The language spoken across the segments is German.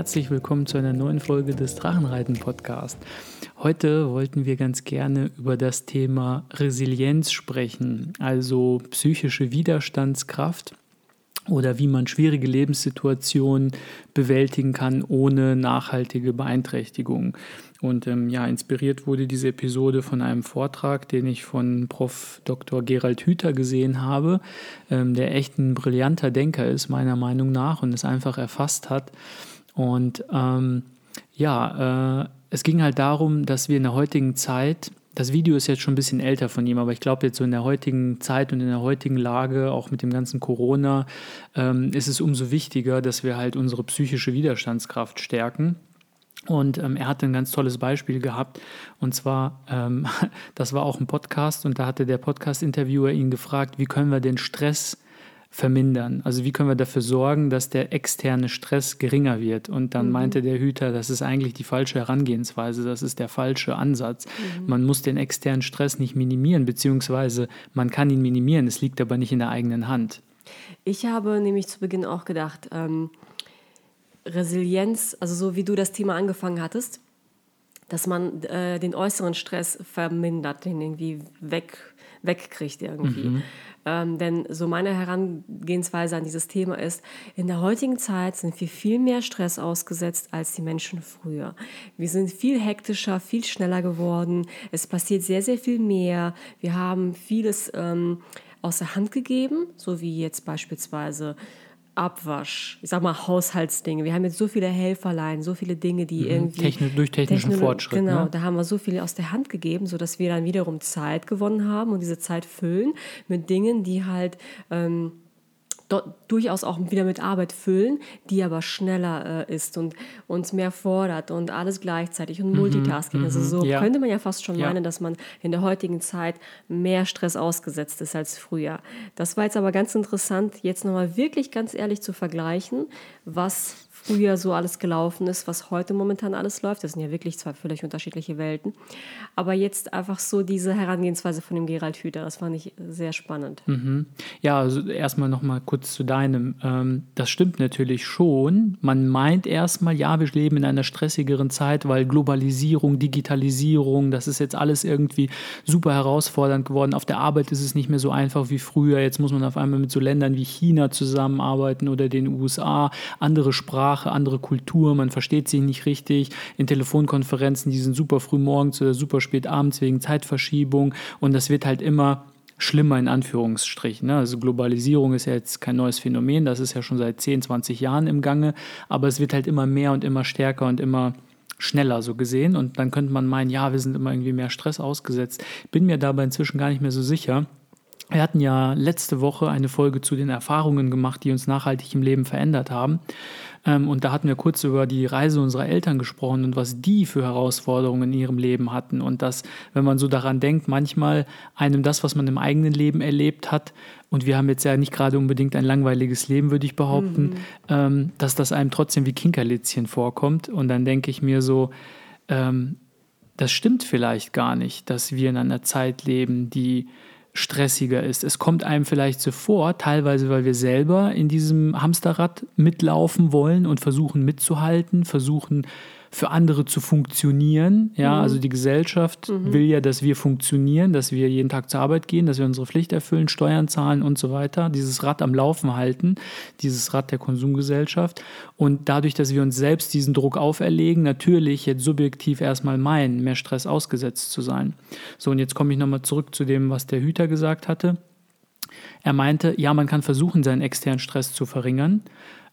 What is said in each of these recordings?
herzlich willkommen zu einer neuen Folge des Drachenreiten Podcast. Heute wollten wir ganz gerne über das Thema Resilienz sprechen, also psychische Widerstandskraft oder wie man schwierige Lebenssituationen bewältigen kann ohne nachhaltige Beeinträchtigung. Und ähm, ja, inspiriert wurde diese Episode von einem Vortrag, den ich von Prof. Dr. Gerald Hüther gesehen habe, ähm, der echt ein brillanter Denker ist, meiner Meinung nach, und es einfach erfasst hat. Und ähm, ja, äh, es ging halt darum, dass wir in der heutigen Zeit das Video ist jetzt schon ein bisschen älter von ihm, aber ich glaube, jetzt so in der heutigen Zeit und in der heutigen Lage, auch mit dem ganzen Corona, ähm, ist es umso wichtiger, dass wir halt unsere psychische Widerstandskraft stärken. Und ähm, er hatte ein ganz tolles Beispiel gehabt. Und zwar, ähm, das war auch ein Podcast und da hatte der Podcast-Interviewer ihn gefragt, wie können wir den Stress vermindern? Also wie können wir dafür sorgen, dass der externe Stress geringer wird? Und dann mhm. meinte der Hüter, das ist eigentlich die falsche Herangehensweise, das ist der falsche Ansatz. Mhm. Man muss den externen Stress nicht minimieren, beziehungsweise man kann ihn minimieren, es liegt aber nicht in der eigenen Hand. Ich habe nämlich zu Beginn auch gedacht, ähm, Resilienz, also so wie du das Thema angefangen hattest, dass man äh, den äußeren Stress vermindert, den irgendwie weg, wegkriegt irgendwie. Mhm. Ähm, denn so meine Herangehensweise an dieses Thema ist, in der heutigen Zeit sind wir viel mehr Stress ausgesetzt als die Menschen früher. Wir sind viel hektischer, viel schneller geworden. Es passiert sehr, sehr viel mehr. Wir haben vieles ähm, aus der Hand gegeben, so wie jetzt beispielsweise Abwasch, ich sag mal Haushaltsdinge. Wir haben jetzt so viele Helferlein, so viele Dinge, die mhm. irgendwie. Technik, durch technischen Technologie, Fortschritt. Genau, ne? da haben wir so viel aus der Hand gegeben, sodass wir dann wiederum Zeit gewonnen haben und diese Zeit füllen mit Dingen, die halt. Ähm, durchaus auch wieder mit Arbeit füllen, die aber schneller äh, ist und uns mehr fordert und alles gleichzeitig und mhm, Multitasking. Also mhm, also so ja. könnte man ja fast schon ja. meinen, dass man in der heutigen Zeit mehr Stress ausgesetzt ist als früher. Das war jetzt aber ganz interessant, jetzt nochmal wirklich ganz ehrlich zu vergleichen, was früher so alles gelaufen ist, was heute momentan alles läuft. Das sind ja wirklich zwei völlig unterschiedliche Welten. Aber jetzt einfach so diese Herangehensweise von dem Gerald Hüther, das fand ich sehr spannend. Mhm. Ja, also erstmal nochmal kurz zu deinem. Ähm, das stimmt natürlich schon. Man meint erstmal, ja, wir leben in einer stressigeren Zeit, weil Globalisierung, Digitalisierung, das ist jetzt alles irgendwie super herausfordernd geworden. Auf der Arbeit ist es nicht mehr so einfach wie früher. Jetzt muss man auf einmal mit so Ländern wie China zusammenarbeiten oder den USA, andere Sprachen Sprache, andere Kultur, man versteht sich nicht richtig. In Telefonkonferenzen, die sind super früh morgens oder super spät abends wegen Zeitverschiebung und das wird halt immer schlimmer in Anführungsstrichen. Ne? Also Globalisierung ist ja jetzt kein neues Phänomen, das ist ja schon seit 10, 20 Jahren im Gange, aber es wird halt immer mehr und immer stärker und immer schneller so gesehen und dann könnte man meinen, ja, wir sind immer irgendwie mehr Stress ausgesetzt. Bin mir dabei inzwischen gar nicht mehr so sicher. Wir hatten ja letzte Woche eine Folge zu den Erfahrungen gemacht, die uns nachhaltig im Leben verändert haben. Ähm, und da hatten wir kurz über die Reise unserer Eltern gesprochen und was die für Herausforderungen in ihrem Leben hatten. Und dass, wenn man so daran denkt, manchmal einem das, was man im eigenen Leben erlebt hat, und wir haben jetzt ja nicht gerade unbedingt ein langweiliges Leben, würde ich behaupten, mhm. ähm, dass das einem trotzdem wie Kinkerlitzchen vorkommt. Und dann denke ich mir so, ähm, das stimmt vielleicht gar nicht, dass wir in einer Zeit leben, die stressiger ist. Es kommt einem vielleicht so vor, teilweise weil wir selber in diesem Hamsterrad mitlaufen wollen und versuchen mitzuhalten, versuchen für andere zu funktionieren. Ja, mhm. also die Gesellschaft mhm. will ja, dass wir funktionieren, dass wir jeden Tag zur Arbeit gehen, dass wir unsere Pflicht erfüllen, Steuern zahlen und so weiter. Dieses Rad am Laufen halten, dieses Rad der Konsumgesellschaft. Und dadurch, dass wir uns selbst diesen Druck auferlegen, natürlich jetzt subjektiv erstmal meinen, mehr Stress ausgesetzt zu sein. So, und jetzt komme ich nochmal zurück zu dem, was der Hüter gesagt hatte. Er meinte, ja, man kann versuchen, seinen externen Stress zu verringern.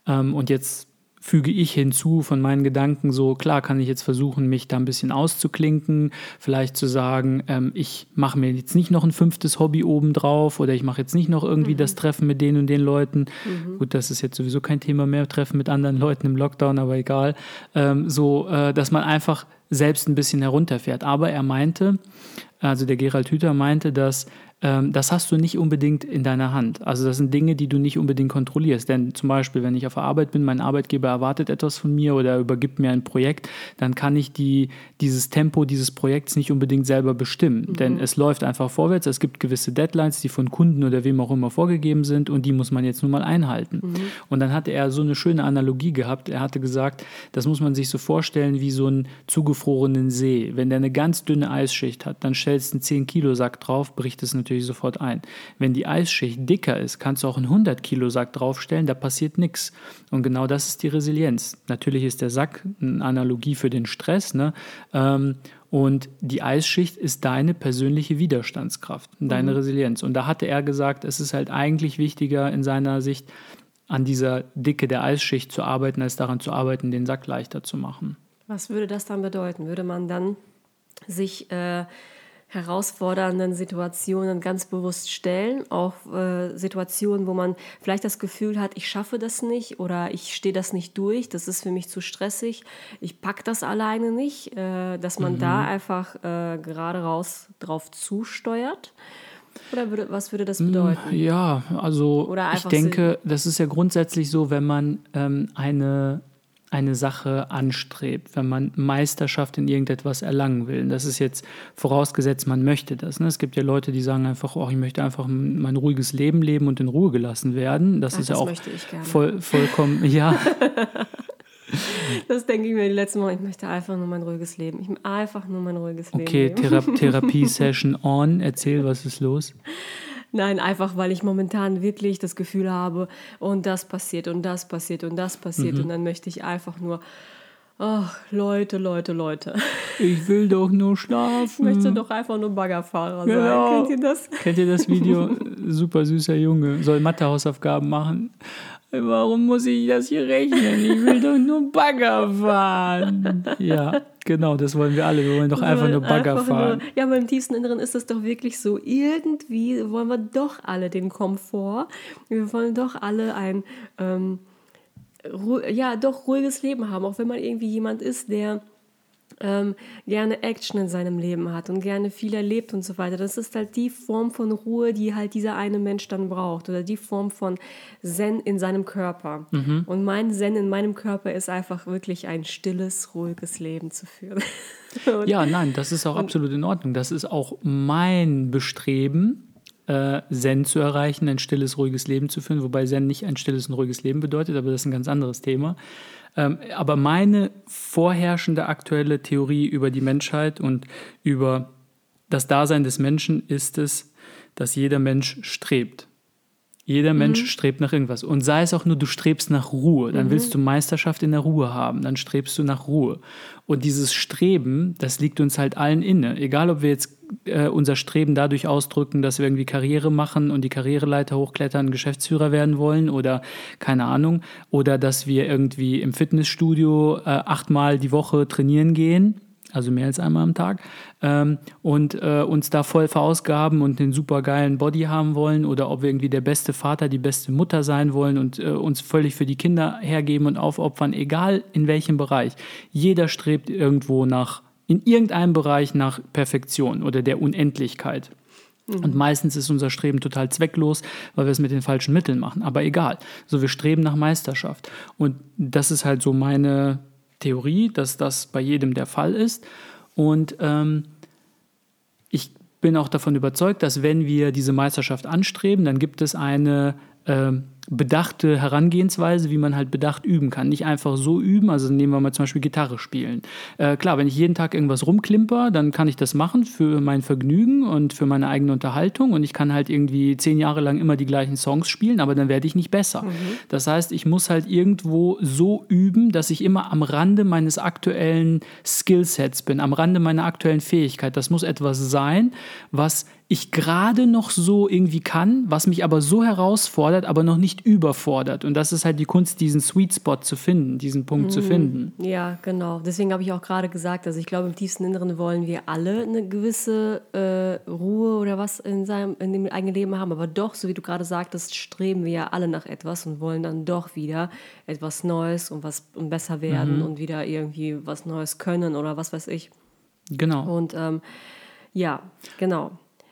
Ähm, und jetzt füge ich hinzu von meinen Gedanken so, klar kann ich jetzt versuchen, mich da ein bisschen auszuklinken, vielleicht zu sagen, ähm, ich mache mir jetzt nicht noch ein fünftes Hobby obendrauf oder ich mache jetzt nicht noch irgendwie mhm. das Treffen mit den und den Leuten. Mhm. Gut, das ist jetzt sowieso kein Thema mehr, Treffen mit anderen Leuten im Lockdown, aber egal. Ähm, so, äh, dass man einfach selbst ein bisschen herunterfährt. Aber er meinte, also der Gerald Hüther meinte, dass ähm, das hast du nicht unbedingt in deiner Hand. Also das sind Dinge, die du nicht unbedingt kontrollierst. Denn zum Beispiel, wenn ich auf der Arbeit bin, mein Arbeitgeber erwartet etwas von mir oder übergibt mir ein Projekt, dann kann ich die, dieses Tempo dieses Projekts nicht unbedingt selber bestimmen. Mhm. Denn es läuft einfach vorwärts. Es gibt gewisse Deadlines, die von Kunden oder wem auch immer vorgegeben sind und die muss man jetzt nun mal einhalten. Mhm. Und dann hatte er so eine schöne Analogie gehabt. Er hatte gesagt, das muss man sich so vorstellen wie so einen zugefrorenen See. Wenn der eine ganz dünne Eisschicht hat, dann stellst du einen 10 Kilo Sack drauf, bricht es natürlich sofort ein. Wenn die Eisschicht dicker ist, kannst du auch einen 100 Kilo Sack draufstellen, da passiert nichts. Und genau das ist die Resilienz. Natürlich ist der Sack eine Analogie für den Stress, ne? Ähm, und die Eisschicht ist deine persönliche Widerstandskraft, deine mhm. Resilienz. Und da hatte er gesagt, es ist halt eigentlich wichtiger in seiner Sicht, an dieser Dicke der Eisschicht zu arbeiten, als daran zu arbeiten, den Sack leichter zu machen. Was würde das dann bedeuten? Würde man dann sich äh, herausfordernden Situationen ganz bewusst stellen, auch äh, Situationen, wo man vielleicht das Gefühl hat, ich schaffe das nicht oder ich stehe das nicht durch, das ist für mich zu stressig, ich packe das alleine nicht, äh, dass man mhm. da einfach äh, gerade raus drauf zusteuert. Oder würde, was würde das bedeuten? Ja, also ich denke, das ist ja grundsätzlich so, wenn man ähm, eine eine Sache anstrebt, wenn man Meisterschaft in irgendetwas erlangen will. Und das ist jetzt vorausgesetzt, man möchte das. Ne? Es gibt ja Leute, die sagen einfach, oh, ich möchte einfach mein ruhiges Leben leben und in Ruhe gelassen werden. Das Ach, ist ja auch voll, vollkommen, ja. Das denke ich mir die letzten Mal. Ich möchte einfach nur mein ruhiges Leben. Ich möchte einfach nur mein ruhiges Leben. Okay, Thera Therapie-Session on. Erzähl, was ist los? Nein, einfach weil ich momentan wirklich das Gefühl habe, und das passiert und das passiert und das passiert. Mhm. Und dann möchte ich einfach nur, ach, Leute, Leute, Leute. Ich will doch nur schlafen. Ich möchte doch einfach nur Baggerfahrer sein. Genau. Kennt ihr das? Kennt ihr das Video? Super süßer Junge, soll Mathehausaufgaben machen. Warum muss ich das hier rechnen? Ich will doch nur Bagger fahren. Ja, genau, das wollen wir alle. Wir wollen doch einfach nur Bagger einfach fahren. Nur, ja, aber im tiefsten Inneren ist das doch wirklich so. Irgendwie wollen wir doch alle den Komfort. Wir wollen doch alle ein, ähm, ja, doch ruhiges Leben haben. Auch wenn man irgendwie jemand ist, der ähm, gerne Action in seinem Leben hat und gerne viel erlebt und so weiter. Das ist halt die Form von Ruhe, die halt dieser eine Mensch dann braucht oder die Form von Zen in seinem Körper. Mhm. Und mein Zen in meinem Körper ist einfach wirklich ein stilles, ruhiges Leben zu führen. ja, nein, das ist auch absolut in Ordnung. Das ist auch mein Bestreben, äh, Zen zu erreichen, ein stilles, ruhiges Leben zu führen, wobei Zen nicht ein stilles und ruhiges Leben bedeutet, aber das ist ein ganz anderes Thema. Ähm, aber meine vorherrschende aktuelle Theorie über die Menschheit und über das Dasein des Menschen ist es, dass jeder Mensch strebt. Jeder mhm. Mensch strebt nach irgendwas. Und sei es auch nur, du strebst nach Ruhe. Dann mhm. willst du Meisterschaft in der Ruhe haben. Dann strebst du nach Ruhe. Und dieses Streben, das liegt uns halt allen inne. Egal, ob wir jetzt äh, unser Streben dadurch ausdrücken, dass wir irgendwie Karriere machen und die Karriereleiter hochklettern, Geschäftsführer werden wollen oder keine Ahnung. Oder dass wir irgendwie im Fitnessstudio äh, achtmal die Woche trainieren gehen also mehr als einmal am Tag, ähm, und äh, uns da voll verausgaben und den super geilen Body haben wollen oder ob wir irgendwie der beste Vater, die beste Mutter sein wollen und äh, uns völlig für die Kinder hergeben und aufopfern, egal in welchem Bereich. Jeder strebt irgendwo nach, in irgendeinem Bereich nach Perfektion oder der Unendlichkeit. Mhm. Und meistens ist unser Streben total zwecklos, weil wir es mit den falschen Mitteln machen. Aber egal. So, wir streben nach Meisterschaft. Und das ist halt so meine Theorie, dass das bei jedem der Fall ist. Und ähm, ich bin auch davon überzeugt, dass wenn wir diese Meisterschaft anstreben, dann gibt es eine äh, bedachte Herangehensweise, wie man halt bedacht üben kann. Nicht einfach so üben, also nehmen wir mal zum Beispiel Gitarre spielen. Äh, klar, wenn ich jeden Tag irgendwas rumklimper, dann kann ich das machen für mein Vergnügen und für meine eigene Unterhaltung und ich kann halt irgendwie zehn Jahre lang immer die gleichen Songs spielen, aber dann werde ich nicht besser. Mhm. Das heißt, ich muss halt irgendwo so üben, dass ich immer am Rande meines aktuellen Skillsets bin, am Rande meiner aktuellen Fähigkeit. Das muss etwas sein, was ich gerade noch so irgendwie kann, was mich aber so herausfordert, aber noch nicht überfordert. Und das ist halt die Kunst, diesen Sweet Spot zu finden, diesen Punkt mhm. zu finden. Ja, genau. Deswegen habe ich auch gerade gesagt, also ich glaube, im tiefsten Inneren wollen wir alle eine gewisse äh, Ruhe oder was in, seinem, in dem eigenen Leben haben. Aber doch, so wie du gerade sagtest, streben wir ja alle nach etwas und wollen dann doch wieder etwas Neues und was und besser werden mhm. und wieder irgendwie was Neues können oder was weiß ich. Genau. Und ähm, ja, genau.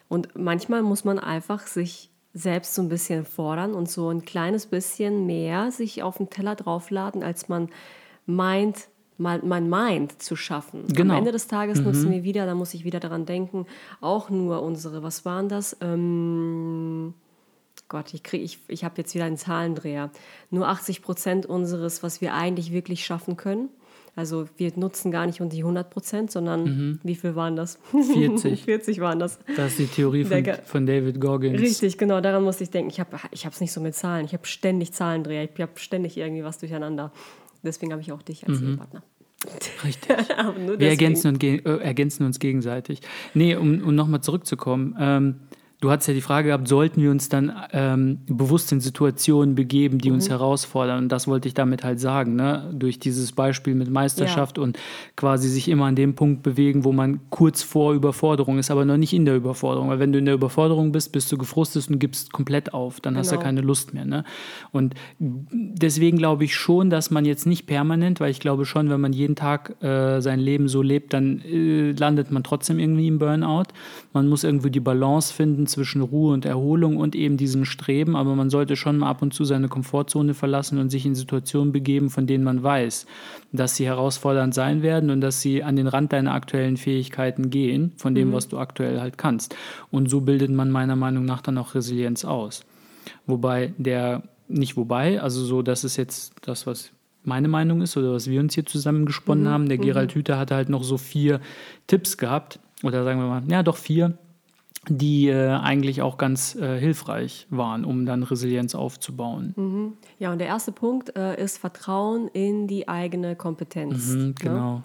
Und manchmal muss man einfach sich selbst so ein bisschen fordern und so ein kleines bisschen mehr sich auf den Teller draufladen, als man meint, man, man meint zu schaffen. Genau. Am Ende des Tages nutzen wir wieder, da muss ich wieder daran denken, auch nur unsere, was waren das? Ähm, Gott, ich, krieg, ich, ich habe jetzt wieder einen Zahlendreher. Nur 80 Prozent unseres, was wir eigentlich wirklich schaffen können. Also wir nutzen gar nicht die 100 Prozent, sondern wie viel waren das? 40. 40 waren das. Das ist die Theorie von, von David Goggins. Richtig, genau, daran musste ich denken. Ich habe es nicht so mit Zahlen. Ich habe ständig Zahlendreher. Ich habe ständig irgendwie was durcheinander. Deswegen habe ich auch dich als Ehepartner. Richtig. Aber nur Wir ergänzen, und äh, ergänzen uns gegenseitig. Nee, um, um nochmal zurückzukommen. Ähm, du hattest ja die Frage gehabt, sollten wir uns dann ähm, bewusst in Situationen begeben, die Mhm. uns herausfordern? Und das wollte ich damit halt sagen, ne? durch dieses Beispiel mit Meisterschaft und quasi sich immer an dem Punkt bewegen, wo man kurz vor Überforderung ist, aber noch nicht in der Überforderung. Weil wenn du in der Überforderung bist, bist du gefrustet und gibst komplett auf. Dann hast du Genau. keine Lust mehr. Ne? Und deswegen glaube ich schon, dass man jetzt nicht permanent, weil ich glaube schon, wenn man jeden Tag äh, sein Leben so lebt, dann äh, landet man trotzdem irgendwie im Burnout. Man muss irgendwie die Balance finden zwischen Ruhe und Erholung und eben diesem Streben, aber man sollte schon mal ab und zu seine Komfortzone verlassen und sich in Situationen begeben, von denen man weiß, dass sie herausfordernd sein werden und dass sie an den Rand deiner aktuellen Fähigkeiten gehen, von dem, was du aktuell halt kannst. Und so bildet man meiner Meinung nach dann auch Resilienz aus. Wobei der, nicht wobei, also so, das ist jetzt das, was meine Meinung ist oder was wir uns hier zusammengesponnen haben. Der Gerald Hüther hatte halt noch so vier Tipps gehabt, oder sagen wir mal, ja, doch vier, die äh, eigentlich auch ganz äh, hilfreich waren, um dann Resilienz aufzubauen. Ja, und der erste Punkt äh, ist Vertrauen in die eigene Kompetenz. Mhm, ne? genau.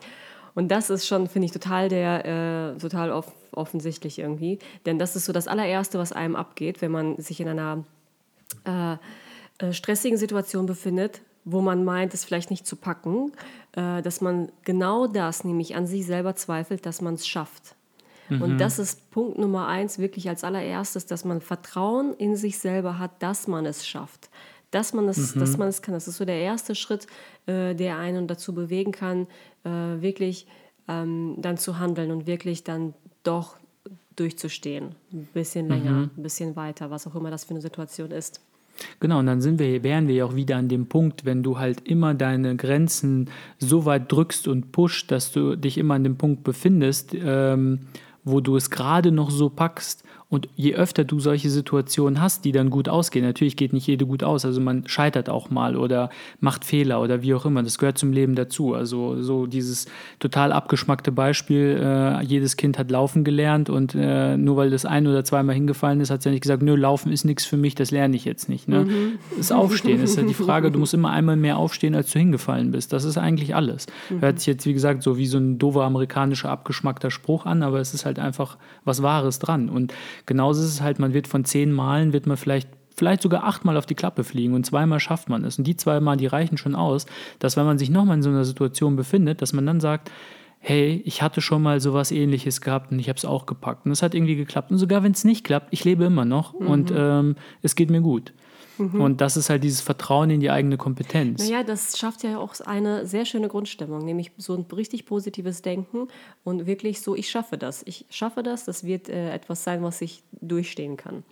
Und das ist schon, finde ich, total der, äh, total off offensichtlich irgendwie. Denn das ist so das allererste, was einem abgeht, wenn man sich in einer äh, äh, stressigen Situation befindet, wo man meint, es vielleicht nicht zu packen, dass man genau das, nämlich an sich selber zweifelt, dass man es schafft. Und das ist Punkt Nummer eins, wirklich als allererstes, dass man Vertrauen in sich selber hat, dass man es schafft. Dass man es, dass man es kann. Das ist so der erste Schritt, äh, der einen dazu bewegen kann, äh, wirklich ähm, dann zu handeln und wirklich dann doch durchzustehen. Ein bisschen länger, ein bisschen weiter, was auch immer das für eine Situation ist. Genau, und dann sind wir, wären wir ja auch wieder an dem Punkt, wenn du halt immer deine Grenzen so weit drückst und pusht, dass du dich immer an dem Punkt befindest, ähm, wo du es gerade noch so packst. Und je öfter du solche Situationen hast, die dann gut ausgehen, natürlich geht nicht jede gut aus, also man scheitert auch mal oder macht Fehler oder wie auch immer, das gehört zum Leben dazu. Also so dieses total abgeschmackte Beispiel, äh, jedes Kind hat laufen gelernt und äh, nur weil das ein oder zweimal hingefallen ist, hat es ja nicht gesagt, nö, laufen ist nichts für mich, das lerne ich jetzt nicht. Ne? Das Aufstehen ist ja die Frage, du musst immer einmal mehr aufstehen, als du hingefallen bist. Das ist eigentlich alles. Hört sich jetzt, wie gesagt, so wie so ein doofer amerikanischer abgeschmackter Spruch an, aber es ist halt einfach was Wahres dran. Und genauso ist es halt, man wird von zehn Malen, wird man vielleicht vielleicht sogar achtmal auf die Klappe fliegen und zweimal schafft man es. Und die zweimal, die reichen schon aus, dass wenn man sich nochmal in so einer Situation befindet, dass man dann sagt, hey, ich hatte schon mal sowas ähnliches gehabt und ich habe es auch gepackt. Und es hat irgendwie geklappt. Und sogar wenn es nicht klappt, ich lebe immer noch und ähm, es geht mir gut. Und das ist halt dieses Vertrauen in die eigene Kompetenz. Naja, das schafft ja auch eine sehr schöne Grundstimmung, nämlich so ein richtig positives Denken und wirklich so, ich schaffe das. Ich schaffe das, das wird äh, etwas sein, was ich durchstehen kann.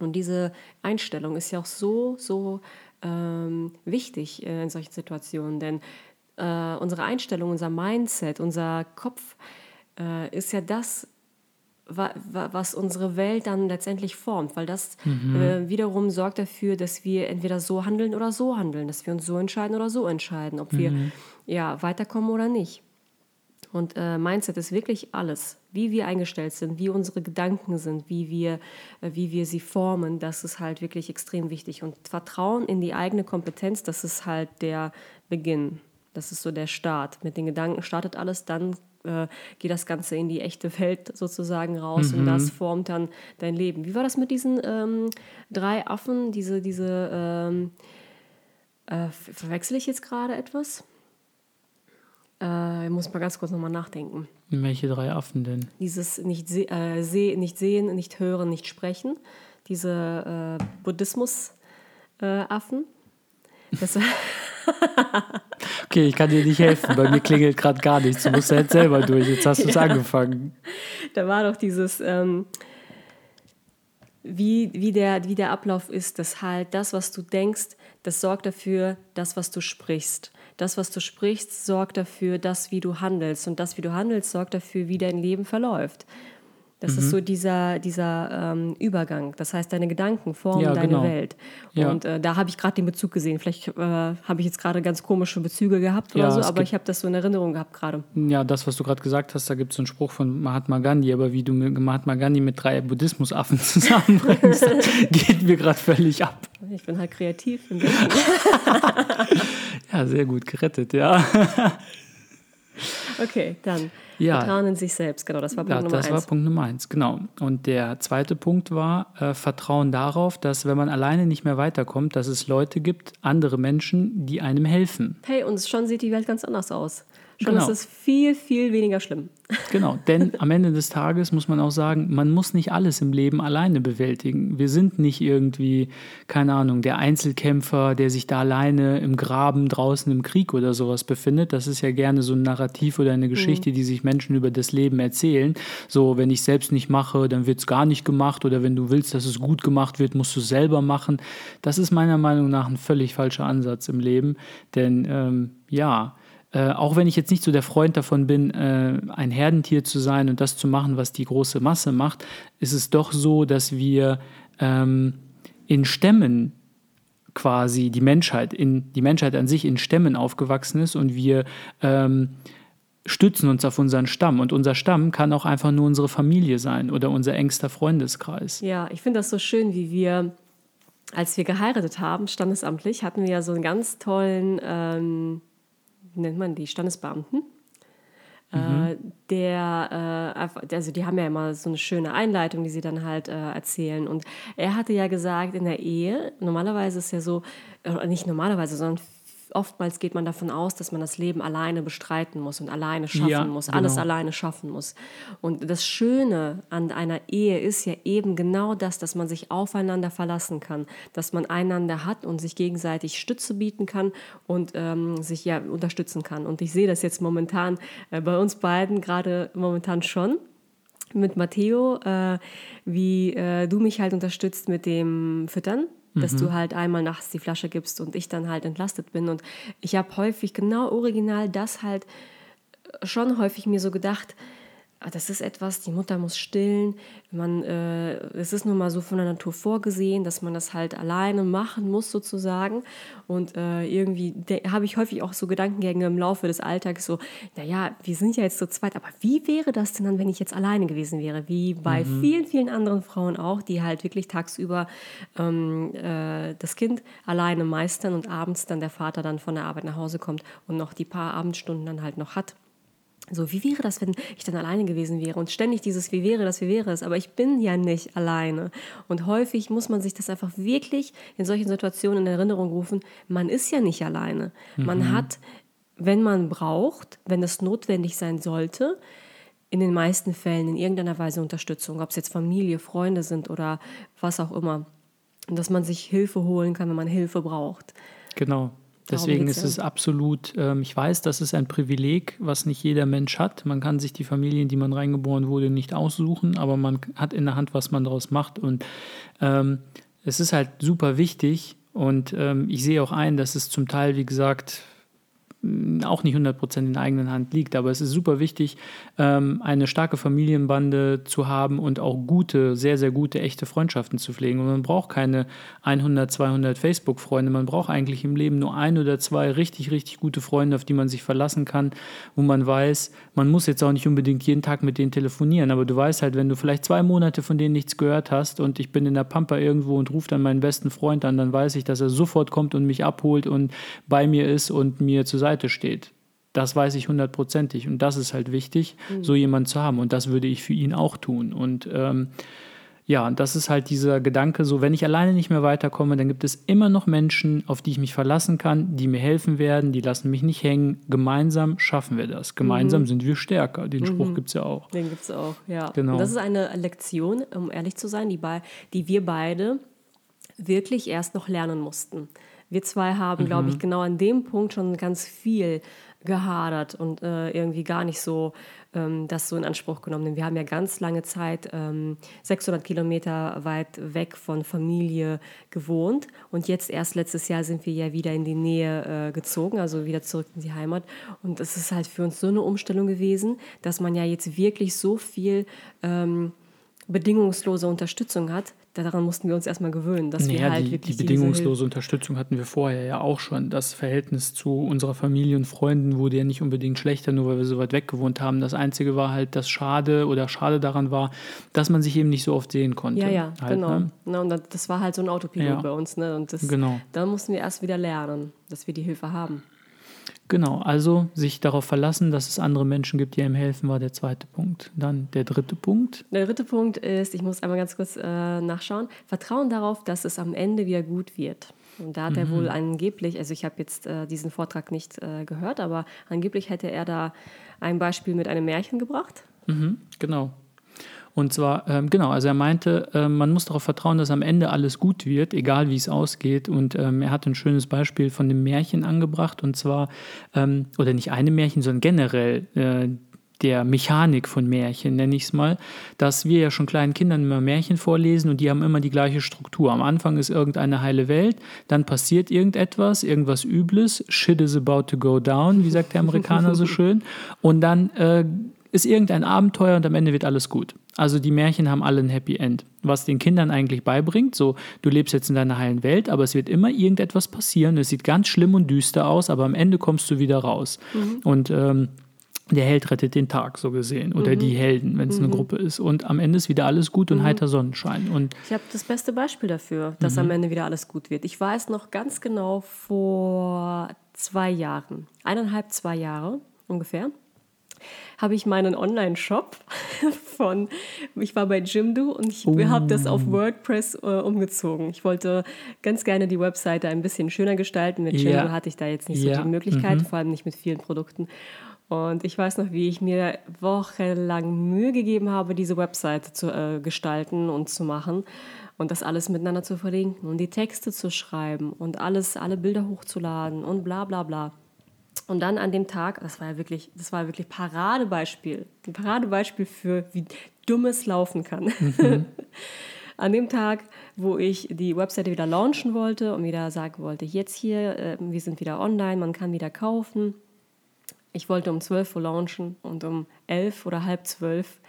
Und diese Einstellung ist ja auch so, so ähm, wichtig äh, in solchen Situationen, denn äh, unsere Einstellung, unser Mindset, unser Kopf äh, ist ja das, was unsere Welt dann letztendlich formt, weil das äh, wiederum sorgt dafür, dass wir entweder so handeln oder so handeln, dass wir uns so entscheiden oder so entscheiden, ob wir ja weiterkommen oder nicht. Und äh, Mindset ist wirklich alles. Wie wir eingestellt sind, wie unsere Gedanken sind, wie wir, äh, wie wir sie formen, das ist halt wirklich extrem wichtig. Und Vertrauen in die eigene Kompetenz, das ist halt der Beginn. Das ist so der Start. Mit den Gedanken startet alles, dann äh, geht das Ganze in die echte Welt sozusagen raus und das formt dann dein Leben. Wie war das mit diesen ähm, drei Affen? Diese, diese ähm, äh, ver- verwechsel ich jetzt gerade etwas? Äh, ich muss mal ganz kurz nochmal nachdenken. Welche drei Affen denn? Dieses nicht, se äh, seh nicht sehen, nicht hören, nicht sprechen. Diese äh, Buddhismus-Affen. das Okay, ich kann dir nicht helfen. Bei mir klingelt gerade gar nichts. Du musst ja jetzt selber durch. Jetzt hast du es Ja. angefangen. da war doch dieses, ähm, wie, wie, der, wie der Ablauf ist, dass halt das, was du denkst, das sorgt dafür, das, was du sprichst. Das, was du sprichst, sorgt dafür, das, wie du handelst. Und das, wie du handelst, sorgt dafür, wie dein Leben verläuft. Das mhm. ist so dieser, dieser ähm, Übergang. Das heißt, deine Gedanken formen ja, deine genau. Welt. Ja. Und äh, da habe ich gerade den Bezug gesehen. Vielleicht äh, habe ich jetzt gerade ganz komische Bezüge gehabt oder ja, so, aber ich habe das so in Erinnerung gehabt gerade. Ja, das, was du gerade gesagt hast, da gibt es so einen Spruch von Mahatma Gandhi, aber wie du Mahatma Gandhi mit drei Buddhismusaffen zusammenbringst, geht mir gerade völlig ab. Ich bin halt kreativ. ja, sehr gut gerettet, ja. Okay, dann. Ja, Vertrauen in sich selbst, genau, das war Punkt ja, Nummer eins. Das war Punkt Nummer eins, genau. Und der zweite Punkt war äh, Vertrauen darauf, dass wenn man alleine nicht mehr weiterkommt, dass es Leute gibt, andere Menschen, die einem helfen. Hey, und schon sieht die Welt ganz anders aus. Schon genau. ist es viel, viel weniger schlimm. Genau, denn am Ende des Tages muss man auch sagen, man muss nicht alles im Leben alleine bewältigen. Wir sind nicht irgendwie, keine Ahnung, der Einzelkämpfer, der sich da alleine im Graben draußen im Krieg oder sowas befindet. Das ist ja gerne so ein Narrativ oder eine Geschichte, mhm. die sich Menschen über das Leben erzählen. So, wenn ich selbst nicht mache, dann wird es gar nicht gemacht oder wenn du willst, dass es gut gemacht wird, musst du es selber machen. Das ist meiner Meinung nach ein völlig falscher Ansatz im Leben, denn ähm, ja, äh, auch wenn ich jetzt nicht so der Freund davon bin, äh, ein Herdentier zu sein und das zu machen, was die große Masse macht, ist es doch so, dass wir ähm, in Stämmen quasi die Menschheit, in, die Menschheit an sich in Stämmen aufgewachsen ist und wir ähm, stützen uns auf unseren Stamm. Und unser Stamm kann auch einfach nur unsere Familie sein oder unser engster Freundeskreis. Ja, ich finde das so schön, wie wir, als wir geheiratet haben, standesamtlich, hatten wir ja so einen ganz tollen ähm, nennt man die, Standesbeamten. Äh, mhm. der, äh, also die haben ja immer so eine schöne Einleitung, die sie dann halt äh, erzählen. Und er hatte ja gesagt, in der Ehe, normalerweise ist ja so, nicht normalerweise, sondern oftmals geht man davon aus, dass man das Leben alleine bestreiten muss und alleine schaffen ja, muss, genau. alles alleine schaffen muss. Und das Schöne an einer Ehe ist ja eben genau das, dass man sich aufeinander verlassen kann, dass man einander hat und sich gegenseitig Stütze bieten kann und ähm, sich ja unterstützen kann. Und ich sehe das jetzt momentan äh, bei uns beiden gerade momentan schon mit Matteo, äh, wie äh, du mich halt unterstützt mit dem Füttern dass mhm. du halt einmal nachts die Flasche gibst und ich dann halt entlastet bin. Und ich habe häufig genau original das halt schon häufig mir so gedacht, das ist etwas, die Mutter muss stillen. Man, äh, es ist nun mal so von der Natur vorgesehen, dass man das halt alleine machen muss sozusagen. Und äh, irgendwie habe ich häufig auch so Gedankengänge im Laufe des Alltags so, naja, wir sind ja jetzt zu zweit, aber wie wäre das denn dann, wenn ich jetzt alleine gewesen wäre? Wie bei mhm. vielen, vielen anderen Frauen auch, die halt wirklich tagsüber ähm, äh, das Kind alleine meistern und abends dann der Vater dann von der Arbeit nach Hause kommt und noch die paar Abendstunden dann halt noch hat. So, wie wäre das, wenn ich dann alleine gewesen wäre? Und ständig dieses, wie wäre das, wie wäre es? Aber ich bin ja nicht alleine. Und häufig muss man sich das einfach wirklich in solchen Situationen in Erinnerung rufen. Man ist ja nicht alleine. Mhm. Man hat, wenn man braucht, wenn es notwendig sein sollte, in den meisten Fällen in irgendeiner Weise Unterstützung, ob es jetzt Familie, Freunde sind oder was auch immer. Und dass man sich Hilfe holen kann, wenn man Hilfe braucht. Genau. Deswegen ist es absolut, ähm, ich weiß, das ist ein Privileg, was nicht jeder Mensch hat. Man kann sich die Familien, die man reingeboren wurde, nicht aussuchen, aber man hat in der Hand, was man daraus macht. Und ähm, es ist halt super wichtig. Und ähm, ich sehe auch ein, dass es zum Teil, wie gesagt, auch nicht 100% in der eigenen Hand liegt. Aber es ist super wichtig, ähm, eine starke Familienbande zu haben und auch gute, sehr, sehr gute, echte Freundschaften zu pflegen. Und man braucht keine 100, 200 Facebook-Freunde. Man braucht eigentlich im Leben nur ein oder zwei richtig, richtig gute Freunde, auf die man sich verlassen kann, wo man weiß, man muss jetzt auch nicht unbedingt jeden Tag mit denen telefonieren. Aber du weißt halt, wenn du vielleicht zwei Monate von denen nichts gehört hast und ich bin in der Pampa irgendwo und rufe dann meinen besten Freund an, dann weiß ich, dass er sofort kommt und mich abholt und bei mir ist und mir zur Seite Seite steht. Das weiß ich hundertprozentig. Und das ist halt wichtig, mhm. so jemanden zu haben. Und das würde ich für ihn auch tun. Und ähm, ja, das ist halt dieser Gedanke, so wenn ich alleine nicht mehr weiterkomme, dann gibt es immer noch Menschen, auf die ich mich verlassen kann, die mir helfen werden, die lassen mich nicht hängen. Gemeinsam schaffen wir das. Gemeinsam mhm. sind wir stärker. Den mhm. Spruch gibt es ja auch. Den gibt es auch, ja. Genau. Und das ist eine Lektion, um ehrlich zu sein, die, bei, die wir beide wirklich erst noch lernen mussten. Wir zwei haben, mhm. glaube ich, genau an dem Punkt schon ganz viel gehadert und äh, irgendwie gar nicht so ähm, das so in Anspruch genommen. Denn wir haben ja ganz lange Zeit ähm, 600 Kilometer weit weg von Familie gewohnt und jetzt erst letztes Jahr sind wir ja wieder in die Nähe äh, gezogen, also wieder zurück in die Heimat. Und es ist halt für uns so eine Umstellung gewesen, dass man ja jetzt wirklich so viel ähm, bedingungslose Unterstützung hat, daran mussten wir uns erstmal gewöhnen, dass naja, wir halt die, wirklich die bedingungslose Unterstützung hatten wir vorher ja auch schon. Das Verhältnis zu unserer Familie und Freunden wurde ja nicht unbedingt schlechter, nur weil wir so weit weg gewohnt haben. Das Einzige war halt, das Schade oder Schade daran war, dass man sich eben nicht so oft sehen konnte. Ja, ja, halt, genau. Ne? Na, und das war halt so ein Autopilot Ja. bei uns. Ne? Und das, Genau. da mussten wir erst wieder lernen, dass wir die Hilfe haben. Genau, also sich darauf verlassen, dass es andere Menschen gibt, die einem helfen, war der zweite Punkt. Dann der dritte Punkt. Der dritte Punkt ist, ich muss einmal ganz kurz äh, nachschauen, Vertrauen darauf, dass es am Ende wieder gut wird. Und da hat er wohl angeblich, also ich habe jetzt äh, diesen Vortrag nicht äh, gehört, aber angeblich hätte er da ein Beispiel mit einem Märchen gebracht. Mhm, genau. Und zwar, ähm, genau, also er meinte, ähm, man muss darauf vertrauen, dass am Ende alles gut wird, egal wie es ausgeht. Und ähm, er hat ein schönes Beispiel von dem Märchen angebracht. Und zwar, ähm, oder nicht einem Märchen, sondern generell äh, der Mechanik von Märchen, nenne ich es mal, dass wir ja schon kleinen Kindern immer Märchen vorlesen und die haben immer die gleiche Struktur. Am Anfang ist irgendeine heile Welt, dann passiert irgendetwas, irgendwas Übles, shit is about to go down, wie sagt der Amerikaner so schön, und dann äh, ist irgendein Abenteuer und am Ende wird alles gut. Also die Märchen haben alle ein Happy End. Was den Kindern eigentlich beibringt, so du lebst jetzt in deiner heilen Welt, aber es wird immer irgendetwas passieren. Es sieht ganz schlimm und düster aus, aber am Ende kommst du wieder raus. Und ähm, der Held rettet den Tag, so gesehen. Oder die Helden, wenn es eine Gruppe ist. Und am Ende ist wieder alles gut und heiter Sonnenschein. Und Ich habe das beste Beispiel dafür, dass am Ende wieder alles gut wird. Ich weiß noch ganz genau vor zwei Jahren, eineinhalb, zwei Jahre ungefähr, habe ich meinen Online-Shop von, ich war bei Jimdo und ich habe das auf WordPress äh, umgezogen. Ich wollte ganz gerne die Webseite ein bisschen schöner gestalten. Mit Jimdo Ja. hatte ich da jetzt nicht so Ja, die Möglichkeit, vor allem nicht mit vielen Produkten. Und ich weiß noch, wie ich mir wochenlang Mühe gegeben habe, diese Webseite zu äh, gestalten und zu machen und das alles miteinander zu verlinken und die Texte zu schreiben und alles, alle Bilder hochzuladen und bla bla bla. Und dann an dem Tag, das war ja wirklich, das war wirklich Paradebeispiel, ein Paradebeispiel für wie dummes laufen kann. an dem Tag, wo ich die Webseite wieder launchen wollte und wieder sagen wollte, jetzt hier, äh, wir sind wieder online, man kann wieder kaufen. Ich wollte um 12 Uhr launchen und um 11 oder halb 12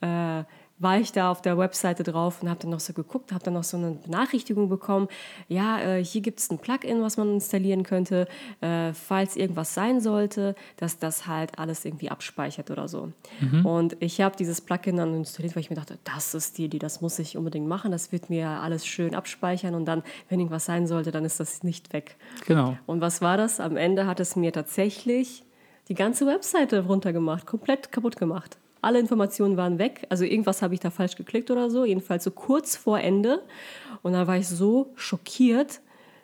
äh, war ich da auf der Webseite drauf und habe dann noch so geguckt, habe dann noch so eine Benachrichtigung bekommen, ja, äh, hier gibt es ein Plugin, was man installieren könnte, äh, falls irgendwas sein sollte, dass das halt alles irgendwie abspeichert oder so. Und ich habe dieses Plugin dann installiert, weil ich mir dachte, das ist die Idee, das muss ich unbedingt machen, das wird mir alles schön abspeichern und dann, wenn irgendwas sein sollte, dann ist das nicht weg. genau. Und was war das? Am Ende hat es mir tatsächlich die ganze Webseite runtergemacht, komplett kaputt gemacht. Alle Informationen waren weg. Also irgendwas habe ich da falsch geklickt oder so. Jedenfalls so kurz vor Ende. Und dann war ich so schockiert.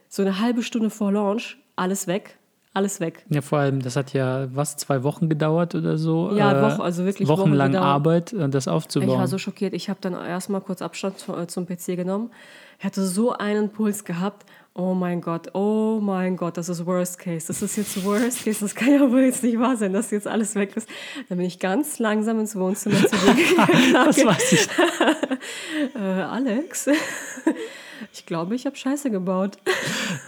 So eine halbe Stunde vor Launch, alles weg. Alles weg. Ja, vor allem, das hat ja was, zwei Wochen gedauert oder so. Ja, Woche- also wirklich Wochen Wochenlang gedauert. Arbeit, äh, das Ich aufzubauen. war so schockiert. Ich habe dann erstmal kurz Abstand äh, zum PC genommen. Ich hatte so einen Puls gehabt. Oh mein Gott, oh mein Gott, das ist Worst Case. Das ist jetzt Worst Case. Das kann ja wohl jetzt nicht wahr sein, dass jetzt alles weg ist. Dann bin ich ganz langsam ins Wohnzimmer zu dir gegangen. das weiß ich. äh, Alex, ich glaube, ich habe Scheiße gebaut.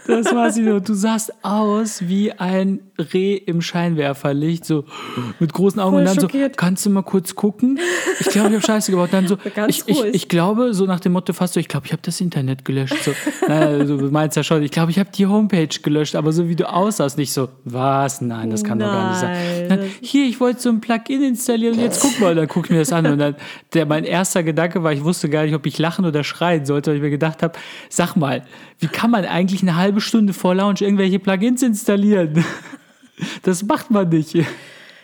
Das weiß ich nur. Du sahst aus wie ein Reh im Scheinwerferlicht, so mit großen Augen. Voll und dann schockiert. so, kannst du mal kurz gucken? Ich glaube, ich habe Scheiße gebaut. Dann so, ich, ich, ich glaube, so nach dem Motto fast so, ich glaube, ich habe das Internet gelöscht. So, naja, du meinst ja schon, ich glaube, ich habe die Homepage gelöscht, aber so wie du aussahst, nicht so, was? Nein, das kann doch gar nicht sein. Nein. Dann, hier, ich wollte so ein Plugin installieren jetzt guck mal, dann guck ich mir das an. Und dann, der, mein erster Gedanke war, ich wusste gar nicht, ob ich lachen oder schreien sollte, weil ich mir gedacht habe, sag mal, wie kann man eigentlich eine halbe Stunde vor Launch irgendwelche Plugins installieren? Das macht man nicht.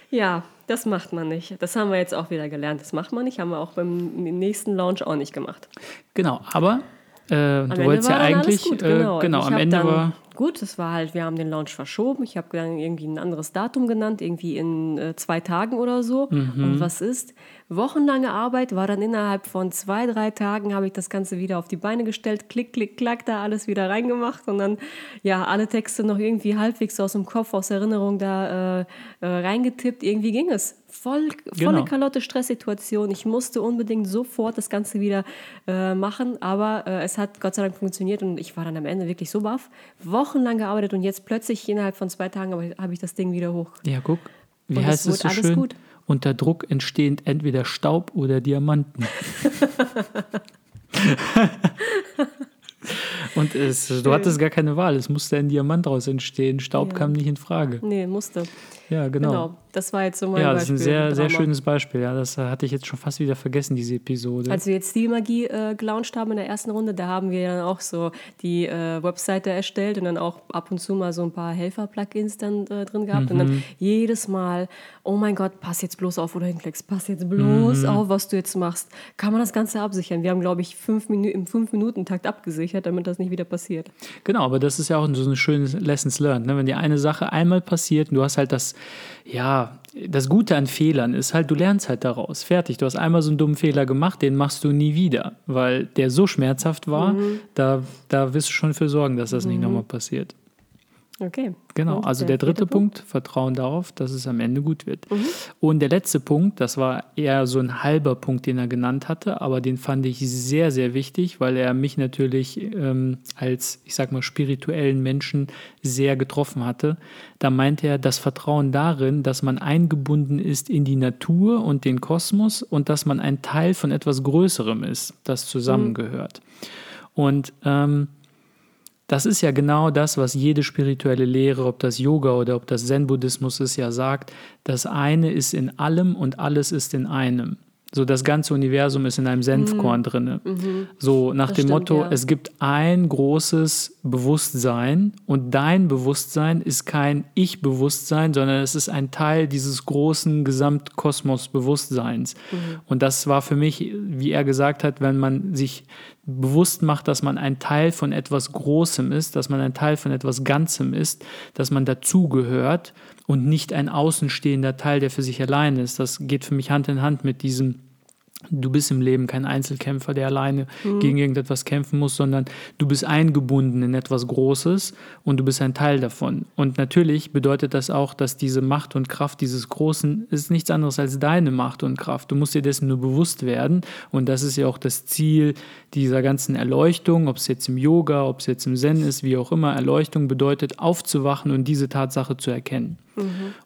Ja, das macht man nicht. Das haben wir jetzt auch wieder gelernt. Das macht man nicht. Haben wir auch beim nächsten Launch auch nicht gemacht. Genau, aber äh, du wolltest ja eigentlich, gut, äh, genau. genau, am Ende war gut, das war halt, wir haben den Launch verschoben. Ich habe dann irgendwie ein anderes Datum genannt, irgendwie in äh, zwei Tagen oder so. Und was ist? Wochenlange Arbeit war dann innerhalb von zwei, drei Tagen habe ich das Ganze wieder auf die Beine gestellt, klick, klick, klack, da alles wieder reingemacht und dann ja alle Texte noch irgendwie halbwegs aus dem Kopf, aus Erinnerung da äh, äh, reingetippt. Irgendwie ging es. Voll, volle Genau. Kalotte Stresssituation. Ich musste unbedingt sofort das Ganze wieder äh, machen, aber äh, es hat Gott sei Dank funktioniert und ich war dann am Ende wirklich so baff. Wochenlang gearbeitet und jetzt plötzlich innerhalb von zwei Tagen habe ich, habe ich das Ding wieder hoch. Ja, guck. Wie Und heißt es so schön? gut. Unter Druck entstehen entweder Staub oder Diamanten. Und es, du hattest gar keine Wahl. Es musste ein Diamant daraus entstehen. Staub Ja. kam nicht in Frage. Nee, musste. Ja, genau. Genau. Das war jetzt so mein Ja, das ist ein sehr, sehr schönes Beispiel. Ja, das äh, hatte ich jetzt schon fast wieder vergessen, diese Episode. Als wir jetzt Stilmagie äh, gelauncht haben in der ersten Runde, da haben wir dann auch so die äh, Webseite erstellt und dann auch ab und zu mal so ein paar Helfer-Plugins dann äh, drin gehabt. Und Mhm. dann jedes Mal, oh mein Gott, pass jetzt bloß auf, wo du hinklickst, pass jetzt bloß Mhm. auf, was du jetzt machst. Kann man das Ganze absichern? Wir haben, glaube ich, fünf Minu im Fünf-Minuten-Takt abgesichert, damit das nicht wieder passiert. Genau, aber das ist ja auch so eine schöne Lessons learned. Ne? Wenn dir eine Sache einmal passiert und du hast halt das, ja, das Gute an Fehlern ist halt, du lernst halt daraus. Fertig. Du hast einmal so einen dummen Fehler gemacht, den machst du nie wieder, weil der so schmerzhaft war, Mhm. da, da wirst du schon für sorgen, dass das nicht nochmal passiert. Okay. Genau, Und also der dritte Punkt, Vertrauen darauf, dass es am Ende gut wird. Und der letzte Punkt, das war eher so ein halber Punkt, den er genannt hatte, aber den fand ich sehr, sehr wichtig, weil er mich natürlich ähm, als, ich sag mal, spirituellen Menschen sehr getroffen hatte. Da meinte er das Vertrauen darin, dass man eingebunden ist in die Natur und den Kosmos und dass man ein Teil von etwas Größerem ist, das zusammengehört. Und ähm, das ist ja genau das, was jede spirituelle Lehre, ob das Yoga oder ob das Zen-Buddhismus ist, ja sagt. Das eine ist in allem und alles ist in einem. So das ganze Universum ist in einem Senfkorn drinne. So nach Das dem stimmt, Motto, ja. es gibt ein großes Bewusstsein und dein Bewusstsein ist kein Ich-Bewusstsein, sondern es ist ein Teil dieses großen Gesamtkosmos-Bewusstseins. Und das war für mich, wie er gesagt hat, wenn man sich bewusst macht, dass man ein Teil von etwas Großem ist, dass man ein Teil von etwas Ganzem ist, dass man dazugehört und nicht ein außenstehender Teil, der für sich allein ist. Das geht für mich Hand in Hand mit diesem Du bist im Leben kein Einzelkämpfer, der alleine gegen irgendetwas kämpfen muss, sondern du bist eingebunden in etwas Großes und du bist ein Teil davon. Und natürlich bedeutet das auch, dass diese Macht und Kraft dieses Großen ist nichts anderes als deine Macht und Kraft. Du musst dir dessen nur bewusst werden. Und das ist ja auch das Ziel dieser ganzen Erleuchtung, ob es jetzt im Yoga, ob es jetzt im Zen ist, wie auch immer. Erleuchtung bedeutet, aufzuwachen und diese Tatsache zu erkennen.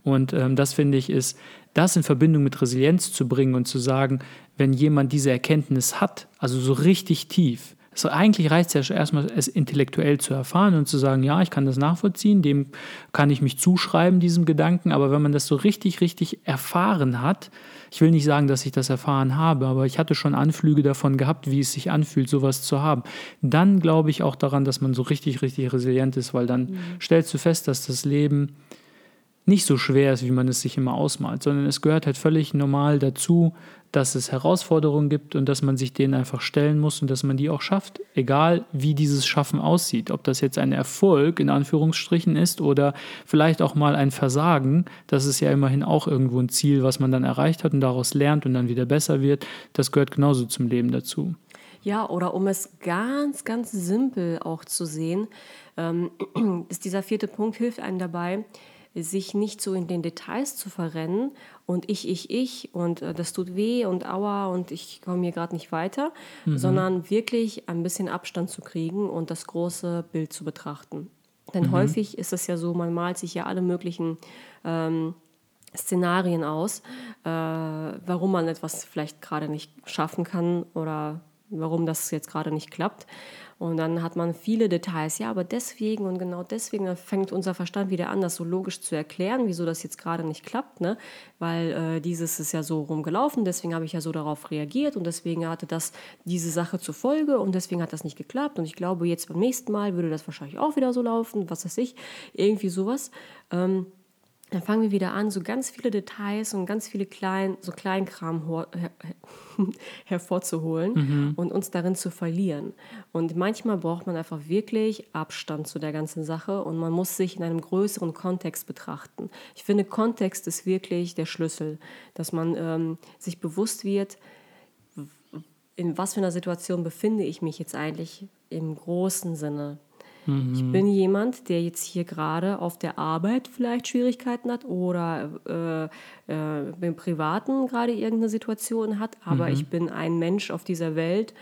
Und ähm, das finde ich ist, das in Verbindung mit Resilienz zu bringen und zu sagen, wenn jemand diese Erkenntnis hat, also so richtig tief, so eigentlich reicht es ja schon erstmal, es intellektuell zu erfahren und zu sagen, ja, ich kann das nachvollziehen, dem kann ich mich zuschreiben, diesem Gedanken, aber wenn man das so richtig, richtig erfahren hat, ich will nicht sagen, dass ich das erfahren habe, aber ich hatte schon Anflüge davon gehabt, wie es sich anfühlt, sowas zu haben. Dann glaube ich auch daran, dass man so richtig, richtig resilient ist, weil dann stellst du fest, dass das Leben nicht so schwer ist, wie man es sich immer ausmalt, sondern es gehört halt völlig normal dazu, dass es Herausforderungen gibt und dass man sich denen einfach stellen muss und dass man die auch schafft, egal wie dieses Schaffen aussieht. Ob das jetzt ein Erfolg in Anführungsstrichen ist oder vielleicht auch mal ein Versagen, das ist ja immerhin auch irgendwo ein Ziel, was man dann erreicht hat und daraus lernt und dann wieder besser wird. Das gehört genauso zum Leben dazu. Ja, oder um es ganz, ganz simpel auch zu sehen, ähm, ist dieser vierte Punkt, hilft einem dabei, sich nicht so in den Details zu verrennen und ich, ich, ich und äh, das tut weh und aua und ich komme hier gerade nicht weiter, sondern wirklich ein bisschen Abstand zu kriegen und das große Bild zu betrachten. Denn häufig ist es ja so, man malt sich ja alle möglichen ähm, Szenarien aus, äh, warum man etwas vielleicht gerade nicht schaffen kann oder warum das jetzt gerade nicht klappt. Und dann hat man viele Details. Ja, aber deswegen und genau deswegen, fängt unser Verstand wieder an, das so logisch zu erklären, wieso das jetzt gerade nicht klappt. Ne? Weil äh, dieses ist ja so rumgelaufen, deswegen habe ich ja so darauf reagiert und deswegen hatte das diese Sache zur Folge und deswegen hat das nicht geklappt. Und ich glaube, jetzt beim nächsten Mal würde das wahrscheinlich auch wieder so laufen, was weiß ich, irgendwie sowas. Ähm, dann fangen wir wieder an, so ganz viele Details und ganz viele klein, so Kleinkram her hervorzuholen mhm. und uns darin zu verlieren. Und manchmal braucht man einfach wirklich Abstand zu der ganzen Sache und man muss sich in einem größeren Kontext betrachten. Ich finde, Kontext ist wirklich der Schlüssel, dass man ähm, sich bewusst wird, in was für einer Situation befinde ich mich jetzt eigentlich im großen Sinne. Mhm. Ich bin jemand, der jetzt hier gerade auf der Arbeit vielleicht Schwierigkeiten hat oder äh, äh, im Privaten gerade irgendeine Situation hat, aber mhm. ich bin ein Mensch auf dieser Welt.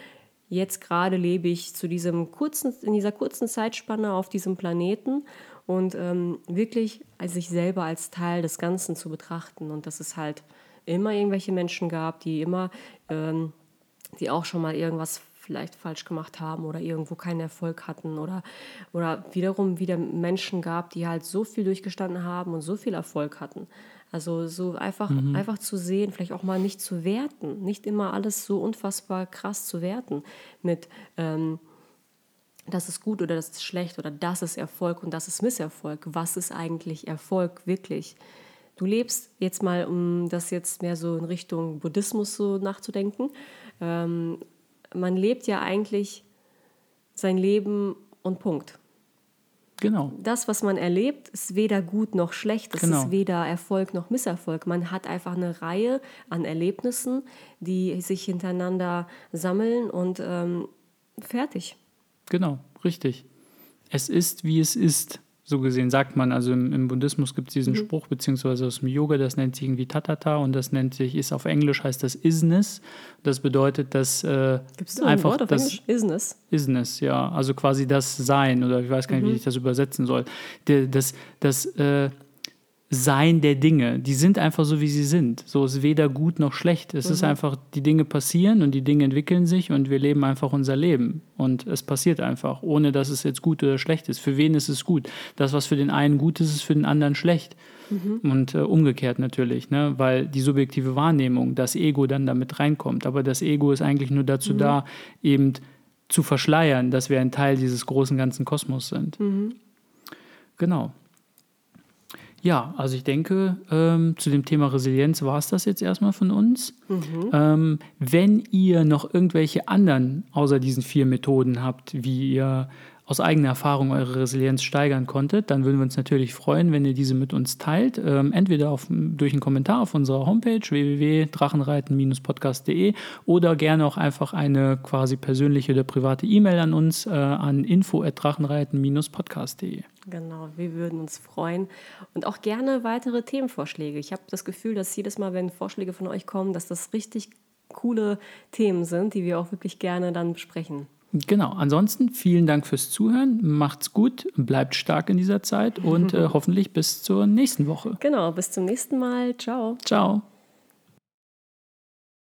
Jetzt gerade lebe ich zu diesem kurzen, in dieser kurzen Zeitspanne auf diesem Planeten und ähm, wirklich als sich selber als Teil des Ganzen zu betrachten und dass es halt immer irgendwelche Menschen gab, die immer, ähm, die auch schon mal irgendwas vielleicht falsch gemacht haben oder irgendwo keinen Erfolg hatten oder, oder wiederum wieder Menschen gab, die halt so viel durchgestanden haben und so viel Erfolg hatten. Also so einfach, mhm. einfach zu sehen, vielleicht auch mal nicht zu werten, nicht immer alles so unfassbar krass zu werten mit ähm, das ist gut oder das ist schlecht oder das ist Erfolg und das ist Misserfolg. Was ist eigentlich Erfolg wirklich? Du lebst jetzt mal, um das jetzt mehr so in Richtung Buddhismus so nachzudenken, ähm, man lebt ja eigentlich sein Leben und Punkt. Genau. Das, was man erlebt, ist weder gut noch schlecht. Es genau. ist weder Erfolg noch Misserfolg. Man hat einfach eine Reihe an Erlebnissen, die sich hintereinander sammeln und ähm, fertig. Genau, richtig. Es ist, wie es ist so gesehen sagt man, also im, im Buddhismus gibt es diesen mhm. Spruch, beziehungsweise aus dem Yoga, das nennt sich irgendwie Tatata und das nennt sich, ist auf Englisch heißt das Isness. Das bedeutet, dass äh, Gibt es einfach ein Wort auf das Englisch? Isness? Isness, ja. Also quasi das Sein oder ich weiß gar nicht, mhm. wie ich das übersetzen soll. Das, das, äh, sein der Dinge. Die sind einfach so, wie sie sind. So ist weder gut noch schlecht. Es mhm. ist einfach, die Dinge passieren und die Dinge entwickeln sich und wir leben einfach unser Leben. Und es passiert einfach, ohne dass es jetzt gut oder schlecht ist. Für wen ist es gut? Das, was für den einen gut ist, ist für den anderen schlecht. Mhm. Und äh, umgekehrt natürlich, ne? weil die subjektive Wahrnehmung, das Ego dann damit reinkommt. Aber das Ego ist eigentlich nur dazu mhm. da, eben zu verschleiern, dass wir ein Teil dieses großen ganzen Kosmos sind. Mhm. Genau. Ja, also ich denke, ähm, zu dem Thema Resilienz war es das jetzt erstmal von uns. Mhm. Ähm, wenn ihr noch irgendwelche anderen außer diesen vier Methoden habt, wie ihr aus eigener Erfahrung eure Resilienz steigern konntet, dann würden wir uns natürlich freuen, wenn ihr diese mit uns teilt. Ähm, entweder auf, durch einen Kommentar auf unserer Homepage www.drachenreiten-podcast.de oder gerne auch einfach eine quasi persönliche oder private E-Mail an uns äh, an info.drachenreiten-podcast.de. Genau, wir würden uns freuen und auch gerne weitere Themenvorschläge. Ich habe das Gefühl, dass jedes Mal, wenn Vorschläge von euch kommen, dass das richtig coole Themen sind, die wir auch wirklich gerne dann besprechen. Genau. Ansonsten vielen Dank fürs Zuhören. Macht's gut, bleibt stark in dieser Zeit und äh, hoffentlich bis zur nächsten Woche. Genau, bis zum nächsten Mal. Ciao. Ciao.